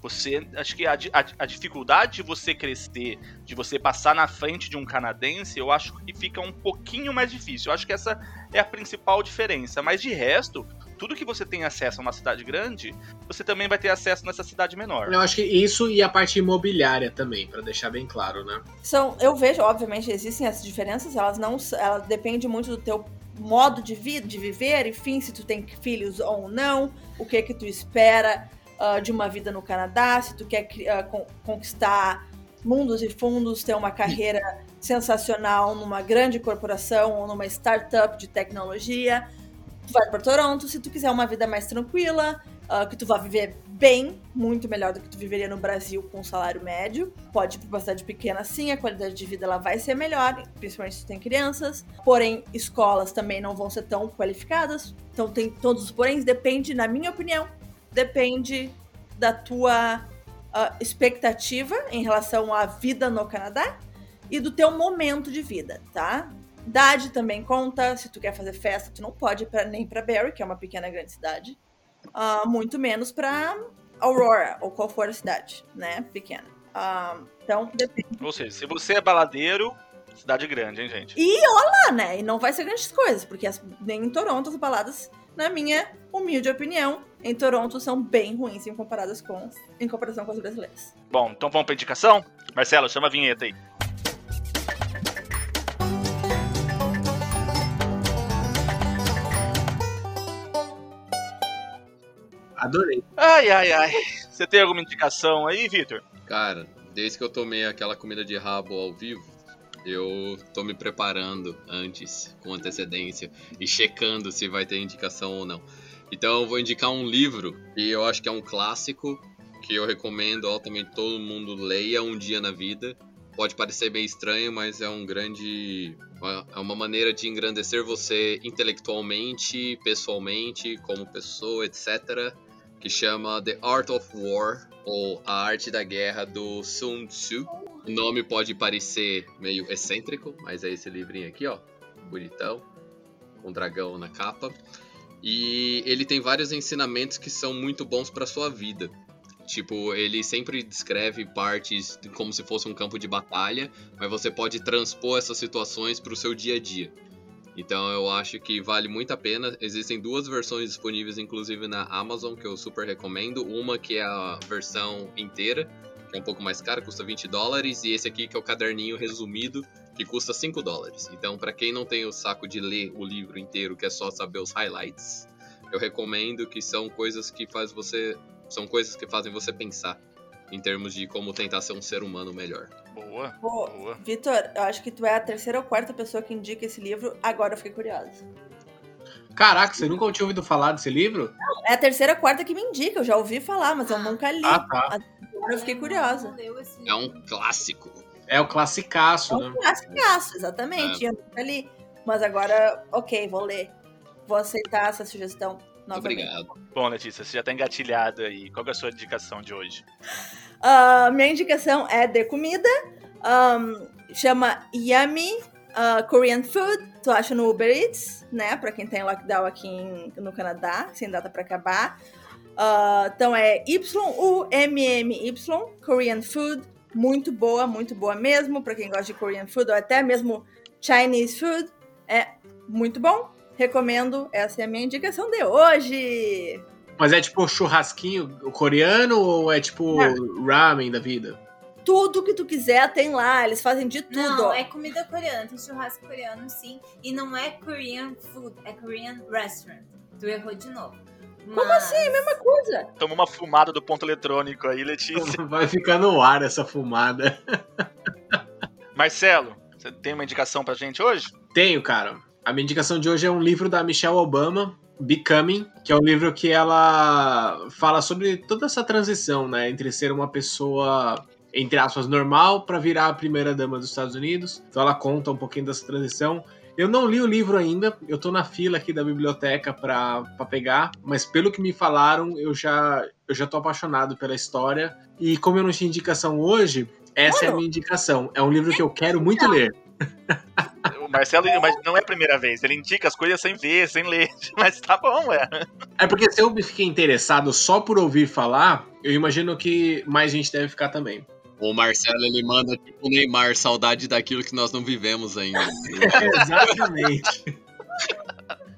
A: você acho que a, a, a dificuldade de você crescer, de você passar na frente de um canadense, eu acho que fica um pouquinho mais difícil. Eu acho que essa é a principal diferença. Mas de resto, tudo que você tem acesso a uma cidade grande, você também vai ter acesso nessa cidade menor.
C: Eu acho que isso e a parte imobiliária também, pra deixar bem claro, né?
D: São, eu vejo, obviamente, existem essas diferenças, elas não, elas dependem muito do teu modo de vida, de viver, enfim, se tu tem filhos ou não, o que que tu espera ah, de uma vida no Canadá, se tu quer con- conquistar mundos e fundos, ter uma carreira sensacional numa grande corporação ou numa startup de tecnologia, tu vai para Toronto. Se tu quiser uma vida mais tranquila, ah, que tu vai viver bem, muito melhor do que tu viveria no Brasil com um salário médio. Pode ir para uma cidade pequena sim, a qualidade de vida ela vai ser melhor, principalmente se tu tem crianças. Porém, escolas também não vão ser tão qualificadas. Então tem todos os poréns, depende, na minha opinião, depende da tua ah, expectativa em relação à vida no Canadá e do teu momento de vida, tá? Idade também conta. Se tu quer fazer festa, tu não pode ir pra, nem para Barrie, que é uma pequena grande cidade. Ah, muito menos para Aurora, ou qual for a cidade, né? Pequena. Ah, então, depende.
A: Ou seja, se você é baladeiro, cidade grande, hein, gente?
D: Ah, né? E não vai ser grandes coisas, porque as- nem em Toronto as baladas, na minha humilde opinião, em Toronto são bem ruins em, comparadas com, em comparação com as brasileiras.
A: Bom, então vamos pra indicação? Marcelo, chama a vinheta aí.
C: Adorei.
A: Ai, ai, ai. Você tem alguma indicação aí, Vitor?
B: Cara, desde que eu tomei aquela comida de rabo ao vivo, eu tô me preparando antes, com antecedência, e checando se vai ter indicação ou não. Então eu vou indicar um livro que eu acho que é um clássico, que eu recomendo altamente todo mundo leia um dia na vida. Pode parecer bem estranho, mas é um grande. É uma maneira de engrandecer você intelectualmente, pessoalmente, como pessoa, etc. Que chama The Art of War, ou A Arte da Guerra, do Sun Tzu. O nome pode parecer meio excêntrico, mas é esse livrinho aqui, ó. Bonitão. Com um dragão na capa. E ele tem vários ensinamentos que são muito bons para sua vida. Tipo, ele sempre descreve partes como se fosse um campo de batalha, mas você pode transpor essas situações para o seu dia a dia. Então eu acho que vale muito a pena. Existem duas versões disponíveis, inclusive na Amazon, que eu super recomendo. Uma que é a versão inteira, que é um pouco mais cara, custa 20 dólares, e esse aqui que é o caderninho resumido, que custa 5 dólares. Então, para quem não tem o saco de ler o livro inteiro, que é só saber os highlights, eu recomendo que são coisas que faz você, são coisas que fazem você pensar em termos de como tentar ser um ser humano melhor.
A: Boa,
D: Pô,
A: boa.
D: Vitor, eu acho que tu é a terceira ou quarta pessoa que indica esse livro, agora eu fiquei curiosa.
C: Caraca, você nunca tinha ouvido falar desse livro?
D: É a terceira ou quarta que me indica, eu já ouvi falar, mas eu nunca li.
C: Ah, tá.
D: Agora eu fiquei curiosa.
B: É um clássico.
C: É o classicaço,
D: É
C: né?
D: um classicaço, exatamente. Eu nunca li. Mas agora, ok, vou ler. vou aceitar essa sugestão novamente.
B: obrigado.
A: Bom, Letícia, você já tá engatilhado aí. Qual que é a sua indicação de hoje?
D: Ah, minha indicação é de comida. Ahn, chama Yummy ah, Korean Food. Tu acha no Uber Eats, né? Pra quem tem lockdown aqui em- no Canadá, sem data pra acabar. Ah, então é Y-U-M-M-Y, Korean Food. Muito boa, muito boa mesmo. Pra quem gosta de Korean Food ou até mesmo Chinese Food. É muito bom. Recomendo. Essa é a minha indicação de hoje.
C: Mas é tipo churrasquinho coreano ou é tipo ramen da vida?
D: Tudo que tu quiser tem lá. Eles fazem de tudo.
E: Não,
D: ó.
E: é comida coreana, tem churrasco coreano sim. E não é Korean food, é Korean restaurant. Tu errou de novo.
D: Como assim? Mesma coisa.
A: Tomou uma fumada do ponto eletrônico aí, Letícia.
C: Vai ficar no ar essa fumada.
A: Marcelo, você tem uma indicação pra gente hoje?
C: Tenho, cara. A minha indicação de hoje é um livro da Michelle Obama, Becoming, que é um livro que ela fala sobre toda essa transição, né, entre ser uma pessoa entre aspas normal para virar a primeira dama dos Estados Unidos. Então ela conta um pouquinho dessa transição. Eu não li o livro ainda, eu tô na fila aqui da biblioteca pra, pra pegar, mas pelo que me falaram, eu já, eu já tô apaixonado pela história. E como eu não tinha indicação hoje, essa é a
D: Mano.
C: minha indicação. É um livro que eu quero muito ler.
A: O Marcelo mas não é a primeira vez, ele indica as coisas sem ver, sem ler. Mas tá bom, é.
C: É porque se eu fiquei interessado só por ouvir falar, eu imagino que mais gente deve ficar também.
B: O Marcelo, ele manda tipo o Neymar, saudade daquilo que nós não vivemos ainda.
C: Exatamente.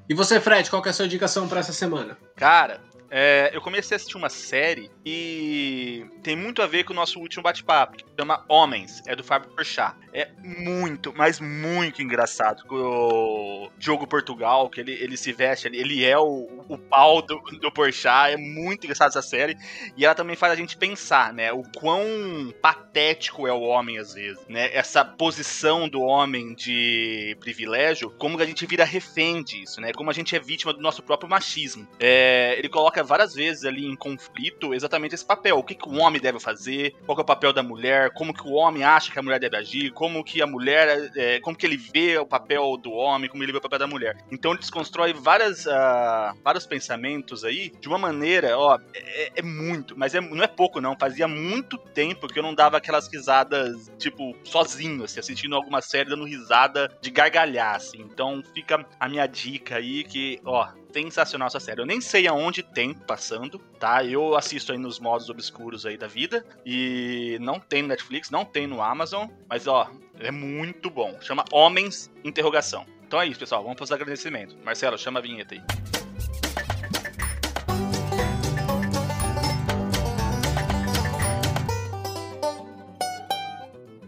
C: e você, Fred, qual que é a sua indicação pra essa semana?
A: Cara, é, eu comecei a assistir uma série e tem muito a ver com o nosso último bate-papo, que chama Homens, é do Fábio Porchat. É muito, mas muito engraçado. Com o Diogo Portugal, que ele, ele se veste, ele, ele é o, o pau do, do Porchat, é muito engraçado essa série. E ela também faz a gente pensar, né, o quão patético é o homem às vezes, né? Essa posição do homem de privilégio, como a gente vira refém disso, né? Como a gente é vítima do nosso próprio machismo. É, ele coloca várias vezes ali em conflito exatamente esse papel. O que, que o homem deve fazer, qual é o papel da mulher, como que o homem acha que a mulher deve agir, como que a mulher, é, como que ele vê o papel do homem, como ele vê o papel da mulher. Então ele desconstrói várias, ah, vários pensamentos aí de uma maneira, ó, é, é muito, mas é, não é pouco não. Fazia muito tempo que eu não dava aquelas risadas, tipo, sozinho, assim, assistindo alguma série dando risada de gargalhar, assim. Então fica a minha dica aí que, ó, sensacional essa série. Eu nem sei aonde tem passando, tá? Eu assisto aí nos modos obscuros aí da vida e não tem no Netflix, não tem no Amazon, mas ó, é muito bom. Chama Homens Interrogação. Então é isso, pessoal. Vamos para os agradecimentos. Marcelo, chama a vinheta aí.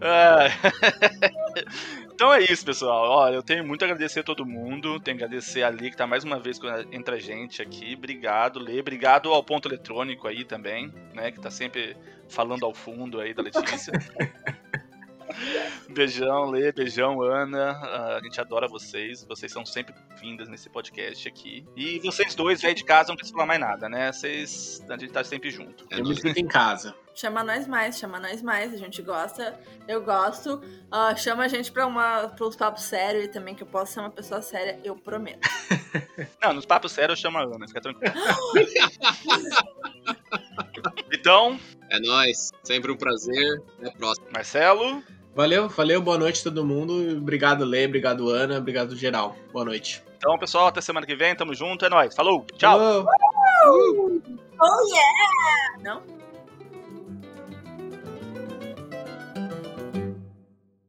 A: Ah, Então é isso, pessoal. Ó, eu tenho muito a agradecer a todo mundo. Tenho que agradecer a Lê, que tá mais uma vez entre a gente aqui. Obrigado, Lê. Obrigado ao ponto eletrônico aí também, né? Que tá sempre falando ao fundo aí da Letícia. beijão, Lê. Beijão, Ana. Ah, A gente adora vocês. Vocês são sempre vindas nesse podcast aqui. E vocês dois, velho de casa, não precisam falar mais nada, né? Vocês. A gente tá sempre junto.
B: É
C: eu me sinto em casa.
D: Chama nós mais, chama nós mais. A gente gosta, eu gosto. Ah, chama a gente pra, uma, pra uns papos sérios e também, que eu posso ser uma pessoa séria, eu prometo.
A: Não, nos papos sérios eu chamo a Ana, fica tranquilo. então,
B: É nóis. Sempre um prazer. Até a próxima.
A: Marcelo.
C: Valeu, valeu, boa noite todo mundo. Obrigado, Lê, obrigado, Ana, obrigado, geral. Boa noite.
A: Então, pessoal, até semana que vem. Tamo junto. É nóis. Falou. Tchau.
C: Falou.
D: Oh yeah! Não?